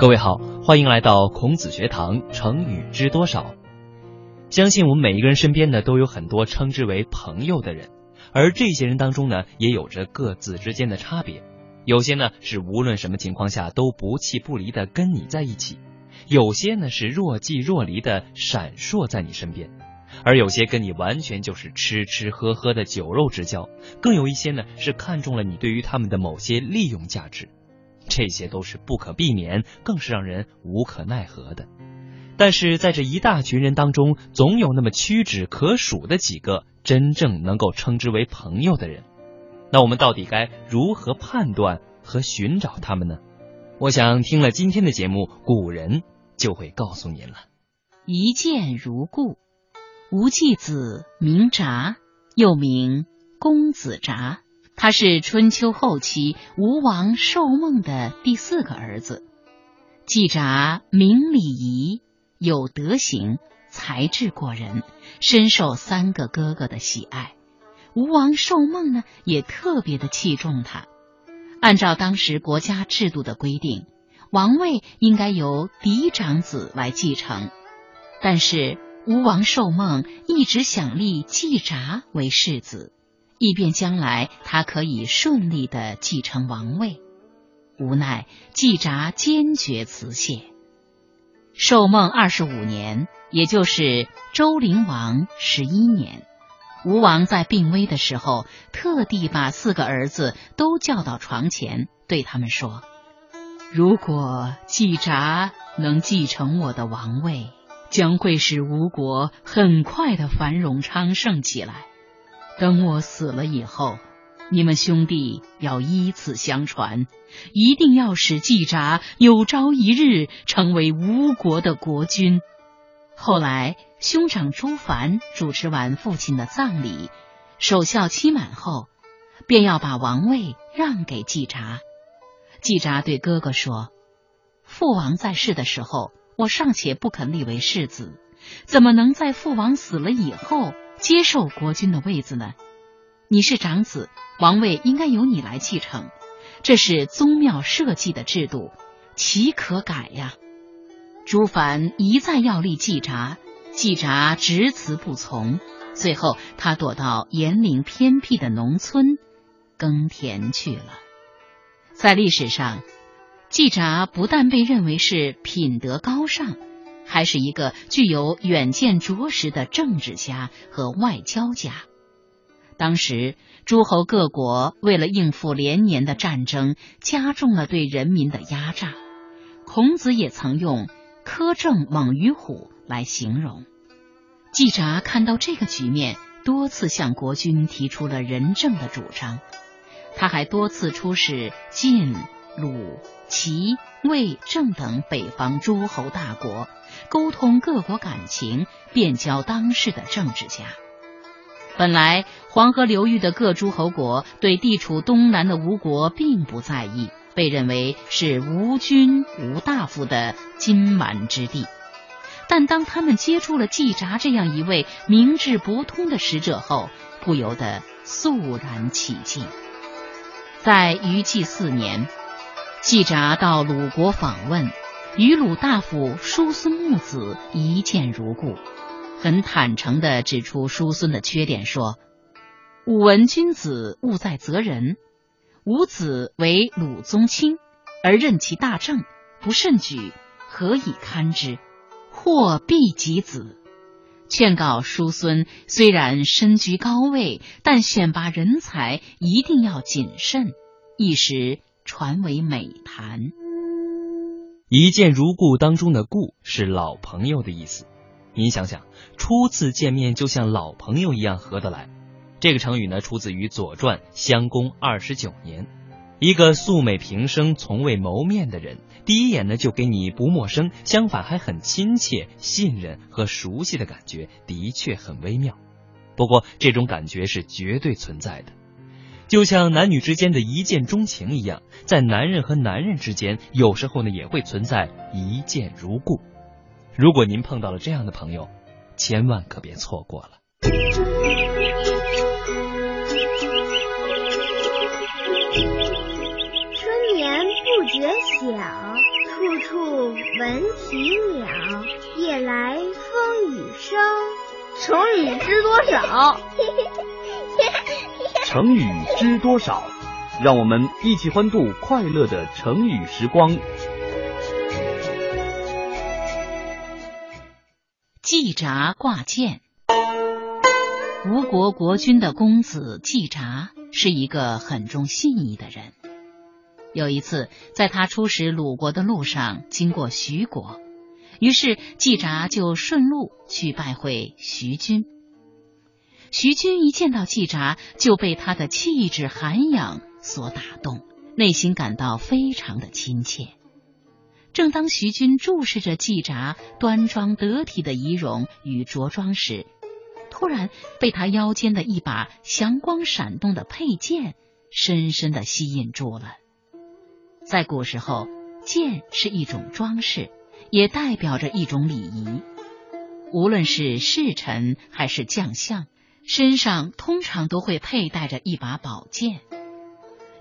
各位好，欢迎来到孔子学堂。成语知多少？相信我们每一个人身边呢，都有很多称之为朋友的人，而这些人当中呢，也有着各自之间的差别。有些呢是无论什么情况下都不弃不离的跟你在一起，有些呢是若即若离的闪烁在你身边，而有些跟你完全就是吃吃喝喝的酒肉之交，更有一些呢是看中了你对于他们的某些利用价值。这些都是不可避免，更是让人无可奈何的。但是在这一大群人当中，总有那么屈指可数的几个真正能够称之为朋友的人。那我们到底该如何判断和寻找他们呢？我想听了今天的节目，古人就会告诉您了。一见如故，吴季子名札，又名公子札。他是春秋后期吴王寿梦的第四个儿子。季札明礼仪，有德行，才智过人，深受三个哥哥的喜爱。吴王寿梦呢，也特别的器重他。按照当时国家制度的规定，王位应该由嫡长子来继承，但是吴王寿梦一直想立季札为世子。以便将来他可以顺利的继承王位，无奈季札坚决辞谢。寿梦二十五年，也就是周灵王十一年，吴王在病危的时候，特地把四个儿子都叫到床前，对他们说：“如果季札能继承我的王位，将会使吴国很快的繁荣昌盛起来。”等我死了以后，你们兄弟要依次相传，一定要使季札有朝一日成为吴国的国君。后来，兄长朱凡主持完父亲的葬礼，守孝期满后，便要把王位让给季札。季札对哥哥说：“父王在世的时候，我尚且不肯立为世子，怎么能在父王死了以后？”接受国君的位子呢？你是长子，王位应该由你来继承，这是宗庙社稷的制度，岂可改呀？朱凡一再要立季札，季札执辞不从，最后他躲到严陵偏僻的农村耕田去了。在历史上，季札不但被认为是品德高尚。还是一个具有远见卓识的政治家和外交家。当时诸侯各国为了应付连年的战争，加重了对人民的压榨。孔子也曾用“苛政猛于虎”来形容。季札看到这个局面，多次向国君提出了仁政的主张。他还多次出使晋、鲁、齐。魏、郑等北方诸侯大国，沟通各国感情，变交当世的政治家。本来黄河流域的各诸侯国对地处东南的吴国并不在意，被认为是吴君吴大夫的金蛮之地。但当他们接触了季札这样一位明智博通的使者后，不由得肃然起敬。在虞姬四年。季札到鲁国访问，与鲁大夫叔孙木子一见如故，很坦诚地指出叔孙的缺点，说：“吾闻君子务在责人，吾子为鲁宗亲，而任其大政，不慎举，何以堪之？或必及子。”劝告叔孙，虽然身居高位，但选拔人才一定要谨慎。一时。传为美谈。一见如故当中的“故”是老朋友的意思。您想想，初次见面就像老朋友一样合得来，这个成语呢出自于《左传》襄公二十九年。一个素昧平生、从未谋面的人，第一眼呢就给你不陌生，相反还很亲切、信任和熟悉的感觉，的确很微妙。不过，这种感觉是绝对存在的。就像男女之间的一见钟情一样，在男人和男人之间，有时候呢也会存在一见如故。如果您碰到了这样的朋友，千万可别错过了。春眠不觉晓，处处闻啼鸟，夜来风雨声。成语知多少？成语知多少？让我们一起欢度快乐的成语时光。季札挂剑。吴国国君的公子季札是一个很重信义的人。有一次，在他出使鲁国的路上，经过徐国。于是季札就顺路去拜会徐君。徐军一见到季札，就被他的气质涵养所打动，内心感到非常的亲切。正当徐军注视着季札端庄得体的仪容与着装时，突然被他腰间的一把祥光闪动的佩剑深深的吸引住了。在古时候，剑是一种装饰。也代表着一种礼仪。无论是侍臣还是将相，身上通常都会佩戴着一把宝剑。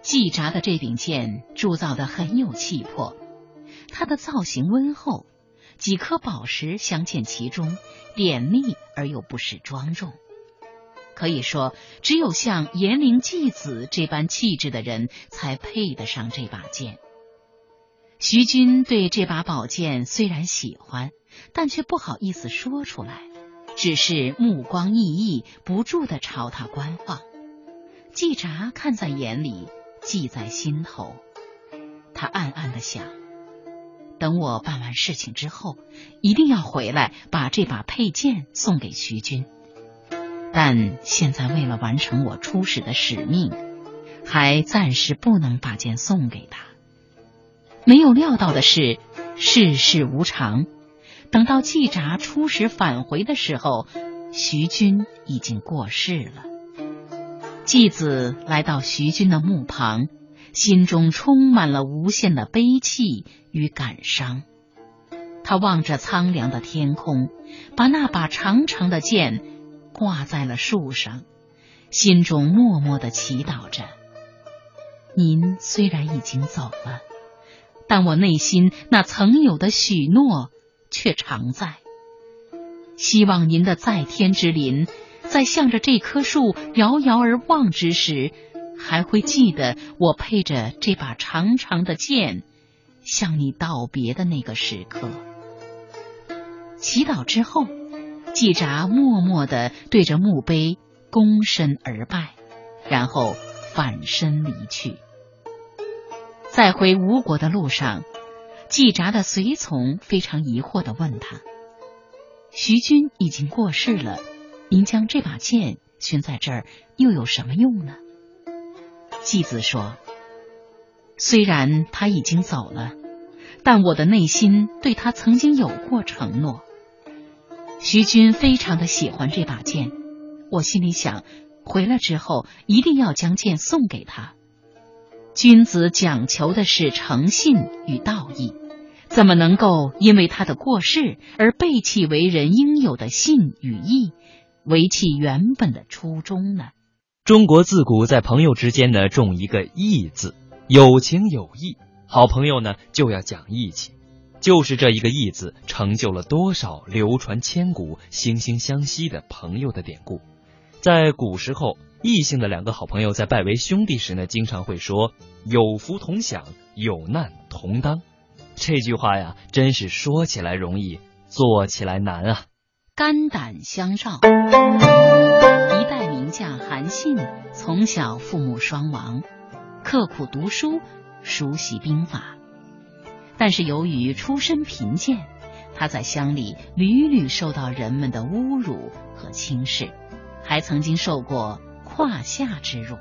季札的这柄剑铸造的很有气魄，它的造型温厚，几颗宝石镶嵌其中，典丽而又不失庄重。可以说，只有像颜陵季子这般气质的人才配得上这把剑。徐君对这把宝剑虽然喜欢，但却不好意思说出来，只是目光熠熠，不住的朝他观望。季札看在眼里，记在心头。他暗暗的想：等我办完事情之后，一定要回来把这把佩剑送给徐君。但现在为了完成我出使的使命，还暂时不能把剑送给他。没有料到的是，世事无常。等到季札出使返回的时候，徐君已经过世了。季子来到徐君的墓旁，心中充满了无限的悲戚与感伤。他望着苍凉的天空，把那把长长的剑挂在了树上，心中默默的祈祷着：“您虽然已经走了。”但我内心那曾有的许诺却常在。希望您的在天之灵，在向着这棵树遥遥而望之时，还会记得我配着这把长长的剑向你道别的那个时刻。祈祷之后，季札默默的对着墓碑躬身而拜，然后返身离去。在回吴国的路上，季札的随从非常疑惑的问他：“徐君已经过世了，您将这把剑悬在这儿又有什么用呢？”季子说：“虽然他已经走了，但我的内心对他曾经有过承诺。徐君非常的喜欢这把剑，我心里想，回来之后一定要将剑送给他。”君子讲求的是诚信与道义，怎么能够因为他的过世而背弃为人应有的信与义，违弃原本的初衷呢？中国自古在朋友之间呢重一个义字，有情有义，好朋友呢就要讲义气，就是这一个义字，成就了多少流传千古、惺惺相惜的朋友的典故，在古时候。异性的两个好朋友在拜为兄弟时呢，经常会说“有福同享，有难同当”。这句话呀，真是说起来容易，做起来难啊！肝胆相照。一代名将韩信从小父母双亡，刻苦读书，熟悉兵法。但是由于出身贫贱，他在乡里屡屡受到人们的侮辱和轻视，还曾经受过。胯下之辱，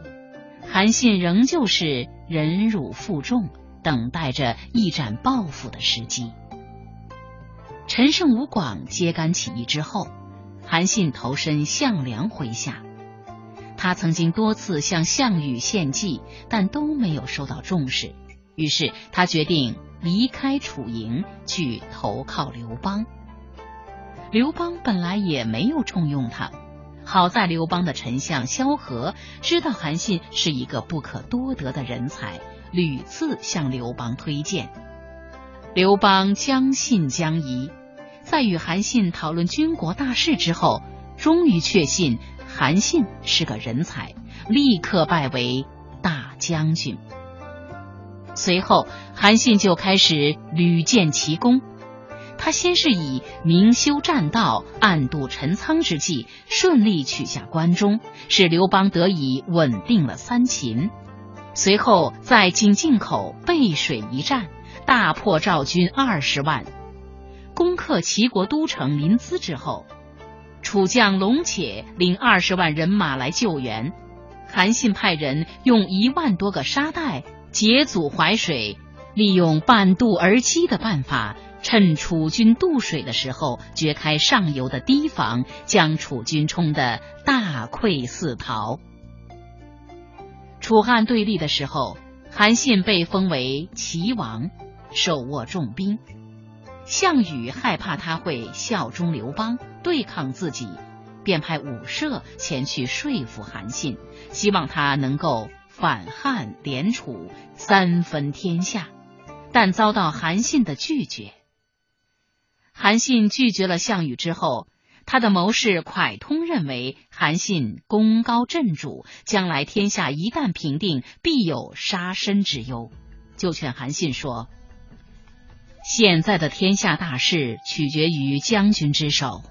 韩信仍旧是忍辱负重，等待着一展抱负的时机。陈胜吴广揭竿起义之后，韩信投身项梁麾下。他曾经多次向项羽献计，但都没有受到重视。于是他决定离开楚营，去投靠刘邦。刘邦本来也没有重用他。好在刘邦的丞相萧何知道韩信是一个不可多得的人才，屡次向刘邦推荐。刘邦将信将疑，在与韩信讨论军国大事之后，终于确信韩信是个人才，立刻拜为大将军。随后，韩信就开始屡建奇功。他先是以明修栈道、暗度陈仓之计，顺利取下关中，使刘邦得以稳定了三秦。随后，在井陉口背水一战，大破赵军二十万，攻克齐国都城临淄之后，楚将龙且领二十万人马来救援。韩信派人用一万多个沙袋截阻淮水，利用半渡而击的办法。趁楚军渡水的时候，掘开上游的堤防，将楚军冲得大溃四逃。楚汉对立的时候，韩信被封为齐王，手握重兵。项羽害怕他会效忠刘邦，对抗自己，便派武社前去说服韩信，希望他能够反汉联楚，三分天下，但遭到韩信的拒绝。韩信拒绝了项羽之后，他的谋士蒯通认为韩信功高震主，将来天下一旦平定，必有杀身之忧，就劝韩信说：“现在的天下大事取决于将军之手，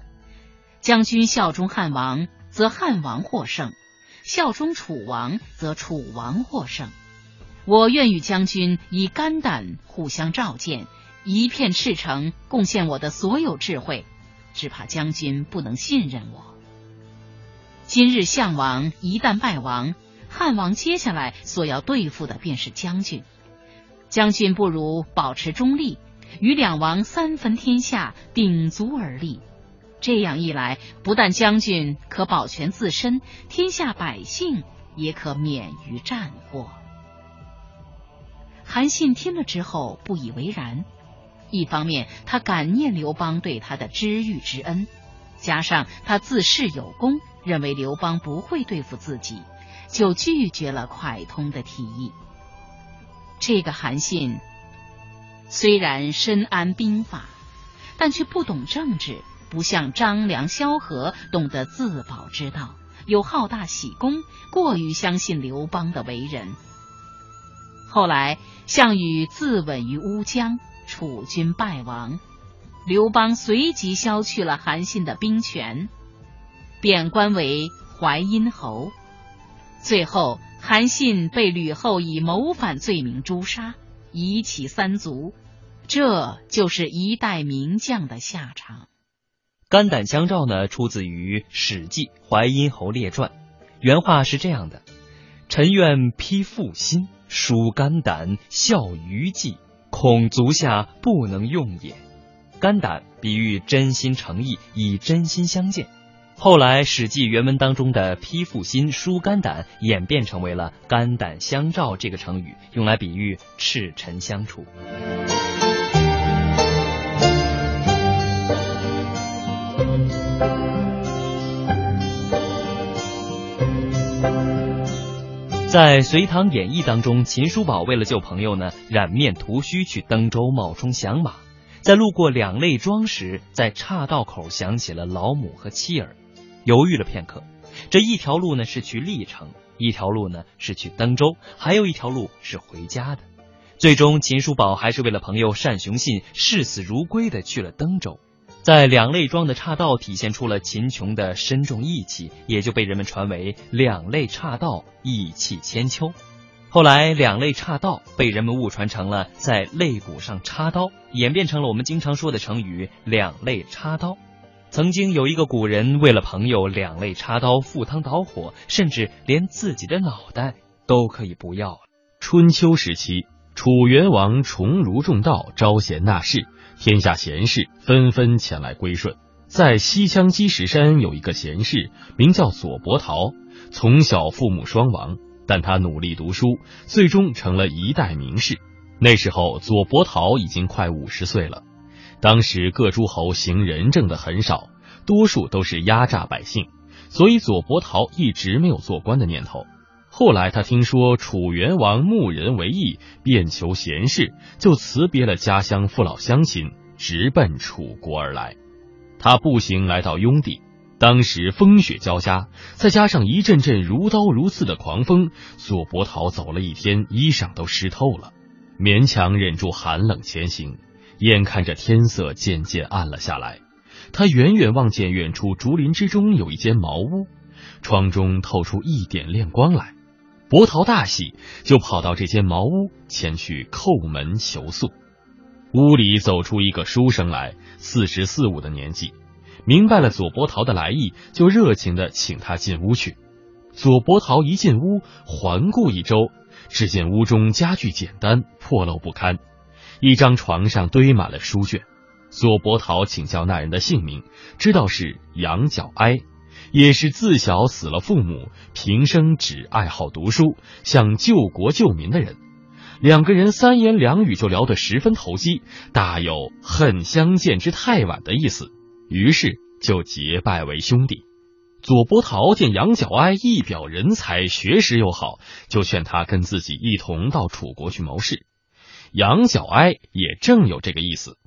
将军效忠汉王，则汉王获胜；效忠楚王，则楚王获胜。我愿与将军以肝胆互相照见。”一片赤诚，贡献我的所有智慧，只怕将军不能信任我。今日项王一旦败亡，汉王接下来所要对付的便是将军。将军不如保持中立，与两王三分天下，鼎足而立。这样一来，不但将军可保全自身，天下百姓也可免于战祸。韩信听了之后不以为然。一方面，他感念刘邦对他的知遇之恩，加上他自恃有功，认为刘邦不会对付自己，就拒绝了蒯通的提议。这个韩信虽然深谙兵法，但却不懂政治，不像张良、萧何懂得自保之道，又好大喜功，过于相信刘邦的为人。后来，项羽自刎于乌江。楚军败亡，刘邦随即削去了韩信的兵权，贬官为淮阴侯。最后，韩信被吕后以谋反罪名诛杀，夷其三族。这就是一代名将的下场。肝胆相照呢，出自于《史记·淮阴侯列传》，原话是这样的：“臣愿披腹心，疏肝胆，效于计。”恐足下不能用也。肝胆比喻真心诚意，以真心相见。后来《史记》原文当中的“披腹心，疏肝胆”演变成为了“肝胆相照”这个成语，用来比喻赤诚相处。在《隋唐演义》当中，秦叔宝为了救朋友呢，染面涂须去登州冒充响马，在路过两肋庄时，在岔道口想起了老母和妻儿，犹豫了片刻。这一条路呢是去历城，一条路呢是去登州，还有一条路是回家的。最终，秦叔宝还是为了朋友单雄信，视死如归的去了登州。在两肋庄的岔道体现出了秦琼的深重义气，也就被人们传为“两肋岔道，义气千秋”。后来，“两肋岔道”被人们误传成了在肋骨上插刀，演变成了我们经常说的成语“两肋插刀”。曾经有一个古人为了朋友两肋插刀，赴汤蹈火，甚至连自己的脑袋都可以不要。春秋时期，楚元王崇儒重道，招贤纳士。天下贤士纷纷前来归顺。在西羌积石山有一个贤士，名叫左伯桃，从小父母双亡，但他努力读书，最终成了一代名士。那时候，左伯桃已经快五十岁了。当时各诸侯行仁政的很少，多数都是压榨百姓，所以左伯桃一直没有做官的念头。后来他听说楚元王慕人为义，便求贤士，就辞别了家乡父老乡亲，直奔楚国而来。他步行来到雍地，当时风雪交加，再加上一阵阵如刀如刺的狂风，左伯桃走了一天，衣裳都湿透了，勉强忍住寒冷前行。眼看着天色渐渐暗了下来，他远远望见远处竹林之中有一间茅屋，窗中透出一点亮光来。伯桃大喜，就跑到这间茅屋前去叩门求宿。屋里走出一个书生来，四十四五的年纪，明白了左伯桃的来意，就热情的请他进屋去。左伯桃一进屋，环顾一周，只见屋中家具简单，破漏不堪，一张床上堆满了书卷。左伯桃请教那人的姓名，知道是杨角哀。也是自小死了父母，平生只爱好读书，想救国救民的人。两个人三言两语就聊得十分投机，大有恨相见之太晚的意思。于是就结拜为兄弟。左伯桃见杨角哀一表人才，学识又好，就劝他跟自己一同到楚国去谋事。杨角哀也正有这个意思，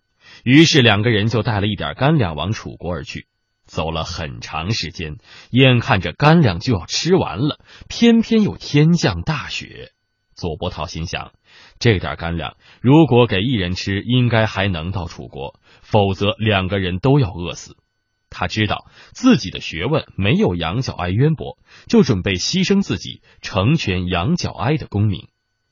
于是两个人就带了一点干粮往楚国而去。走了很长时间，眼看着干粮就要吃完了，偏偏又天降大雪。左伯桃心想，这点干粮如果给一人吃，应该还能到楚国；否则两个人都要饿死。他知道自己的学问没有杨角哀渊博，就准备牺牲自己，成全杨角哀的功名。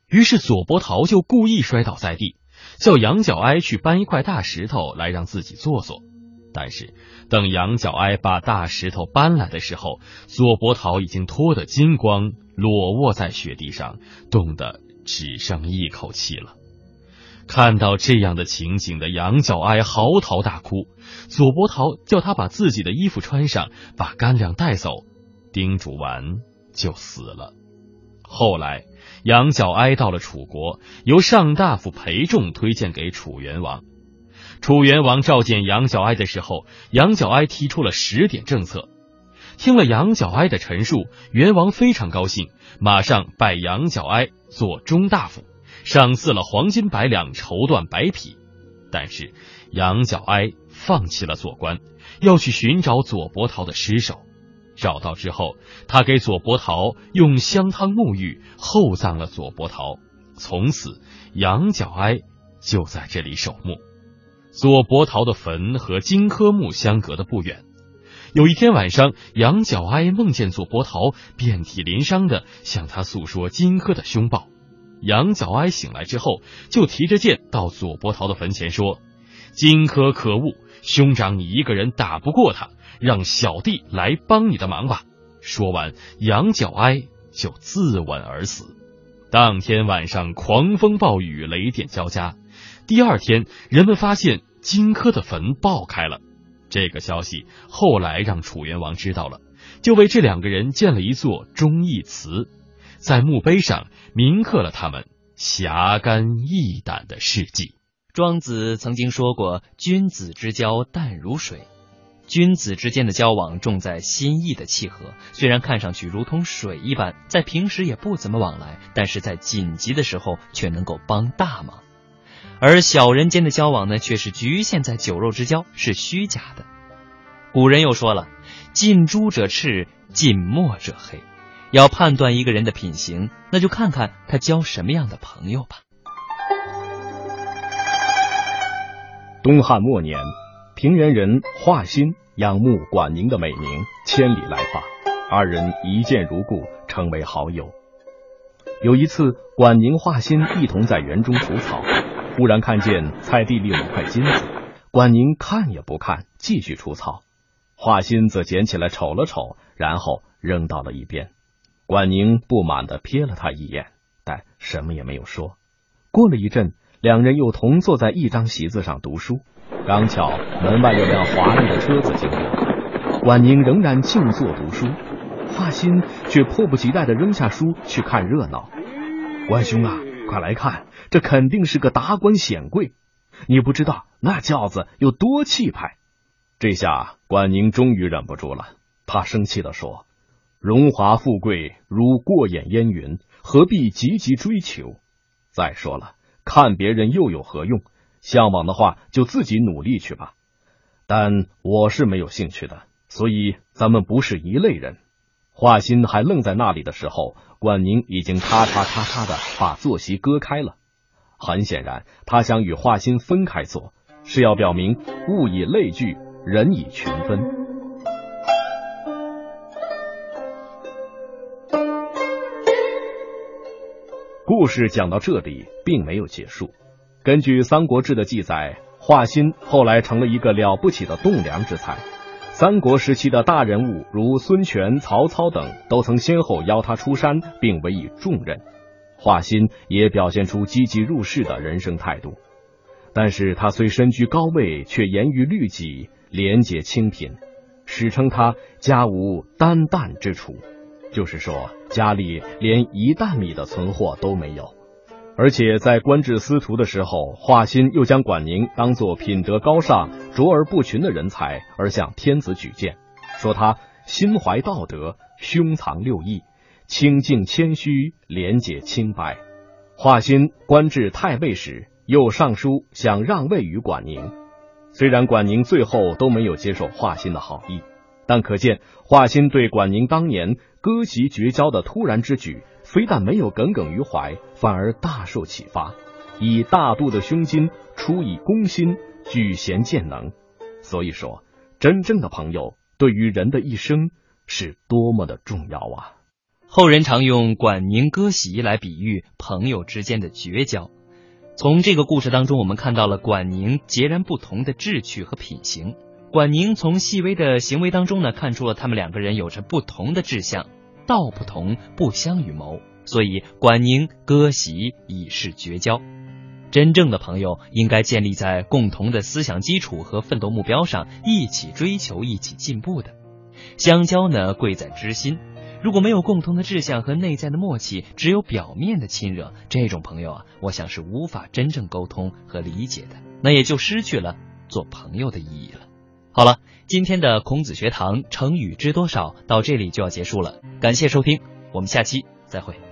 于是左伯桃就故意摔倒在地，叫杨角哀去搬一块大石头来让自己坐坐。但是，等杨角哀把大石头搬来的时候，左伯桃已经脱得精光，裸卧在雪地上，冻得只剩一口气了。看到这样的情景的杨角哀嚎啕大哭，左伯桃叫他把自己的衣服穿上，把干粮带走，叮嘱完就死了。后来，杨角哀到了楚国，由上大夫裴仲推荐给楚元王。楚元王召见杨角哀的时候，杨角哀提出了十点政策。听了杨角哀的陈述，元王非常高兴，马上拜杨角哀做中大夫，赏赐了黄金百两、绸缎百匹。但是杨角哀放弃了做官，要去寻找左伯桃的尸首。找到之后，他给左伯桃用香汤沐浴，厚葬了左伯桃。从此，杨角哀就在这里守墓。左伯桃的坟和荆轲墓相隔的不远。有一天晚上，杨角哀梦见左伯桃遍体鳞伤的向他诉说荆轲的凶暴。杨角哀醒来之后，就提着剑到左伯桃的坟前说：“荆轲可恶，兄长你一个人打不过他，让小弟来帮你的忙吧。”说完，杨角哀就自刎而死。当天晚上，狂风暴雨，雷电交加。第二天，人们发现荆轲的坟爆开了。这个消息后来让楚元王知道了，就为这两个人建了一座忠义祠，在墓碑上铭刻了他们侠肝义胆的事迹。庄子曾经说过：“君子之交淡如水。”君子之间的交往重在心意的契合，虽然看上去如同水一般，在平时也不怎么往来，但是在紧急的时候却能够帮大忙。而小人间的交往呢，却是局限在酒肉之交，是虚假的。古人又说了：“近朱者赤，近墨者黑。”要判断一个人的品行，那就看看他交什么样的朋友吧。东汉末年，平原人华歆仰慕管宁的美名，千里来访，二人一见如故，成为好友。有一次，管宁、华歆一同在园中除草。忽然看见菜地里有一块金子，管宁看也不看，继续除草。华歆则捡起来瞅了瞅，然后扔到了一边。管宁不满的瞥了他一眼，但什么也没有说。过了一阵，两人又同坐在一张席子上读书。刚巧门外有辆华丽的车子经过，管宁仍然静坐读书，华歆却迫不及待的扔下书去看热闹。关兄啊！快来看，这肯定是个达官显贵。你不知道那轿子有多气派。这下管宁终于忍不住了，他生气的说：“荣华富贵如过眼烟云，何必急急追求？再说了，看别人又有何用？向往的话，就自己努力去吧。但我是没有兴趣的，所以咱们不是一类人。华歆还愣在那里的时候，管宁已经咔嚓咔嚓的把坐席割开了。很显然，他想与华歆分开坐，是要表明物以类聚，人以群分。故事讲到这里，并没有结束。根据《三国志》的记载，华歆后来成了一个了不起的栋梁之才。三国时期的大人物如孙权、曹操等，都曾先后邀他出山，并委以重任。华歆也表现出积极入世的人生态度。但是他虽身居高位，却严于律己，廉洁清贫，史称他家无担担之处，就是说家里连一担米的存货都没有。而且在官至司徒的时候，华歆又将管宁当作品德高尚、卓而不群的人才，而向天子举荐，说他心怀道德，胸藏六艺，清静谦虚，廉洁清白。华歆官至太尉时，又上书想让位于管宁。虽然管宁最后都没有接受华歆的好意，但可见华歆对管宁当年割席绝交的突然之举。非但没有耿耿于怀，反而大受启发，以大度的胸襟出以公心，举贤荐能。所以说，真正的朋友对于人的一生是多么的重要啊！后人常用管宁割席来比喻朋友之间的绝交。从这个故事当中，我们看到了管宁截然不同的志趣和品行。管宁从细微的行为当中呢，看出了他们两个人有着不同的志向。道不同，不相与谋，所以管宁割席以示绝交。真正的朋友应该建立在共同的思想基础和奋斗目标上，一起追求，一起进步的。相交呢，贵在知心。如果没有共同的志向和内在的默契，只有表面的亲热，这种朋友啊，我想是无法真正沟通和理解的，那也就失去了做朋友的意义了。好了。今天的孔子学堂成语知多少到这里就要结束了，感谢收听，我们下期再会。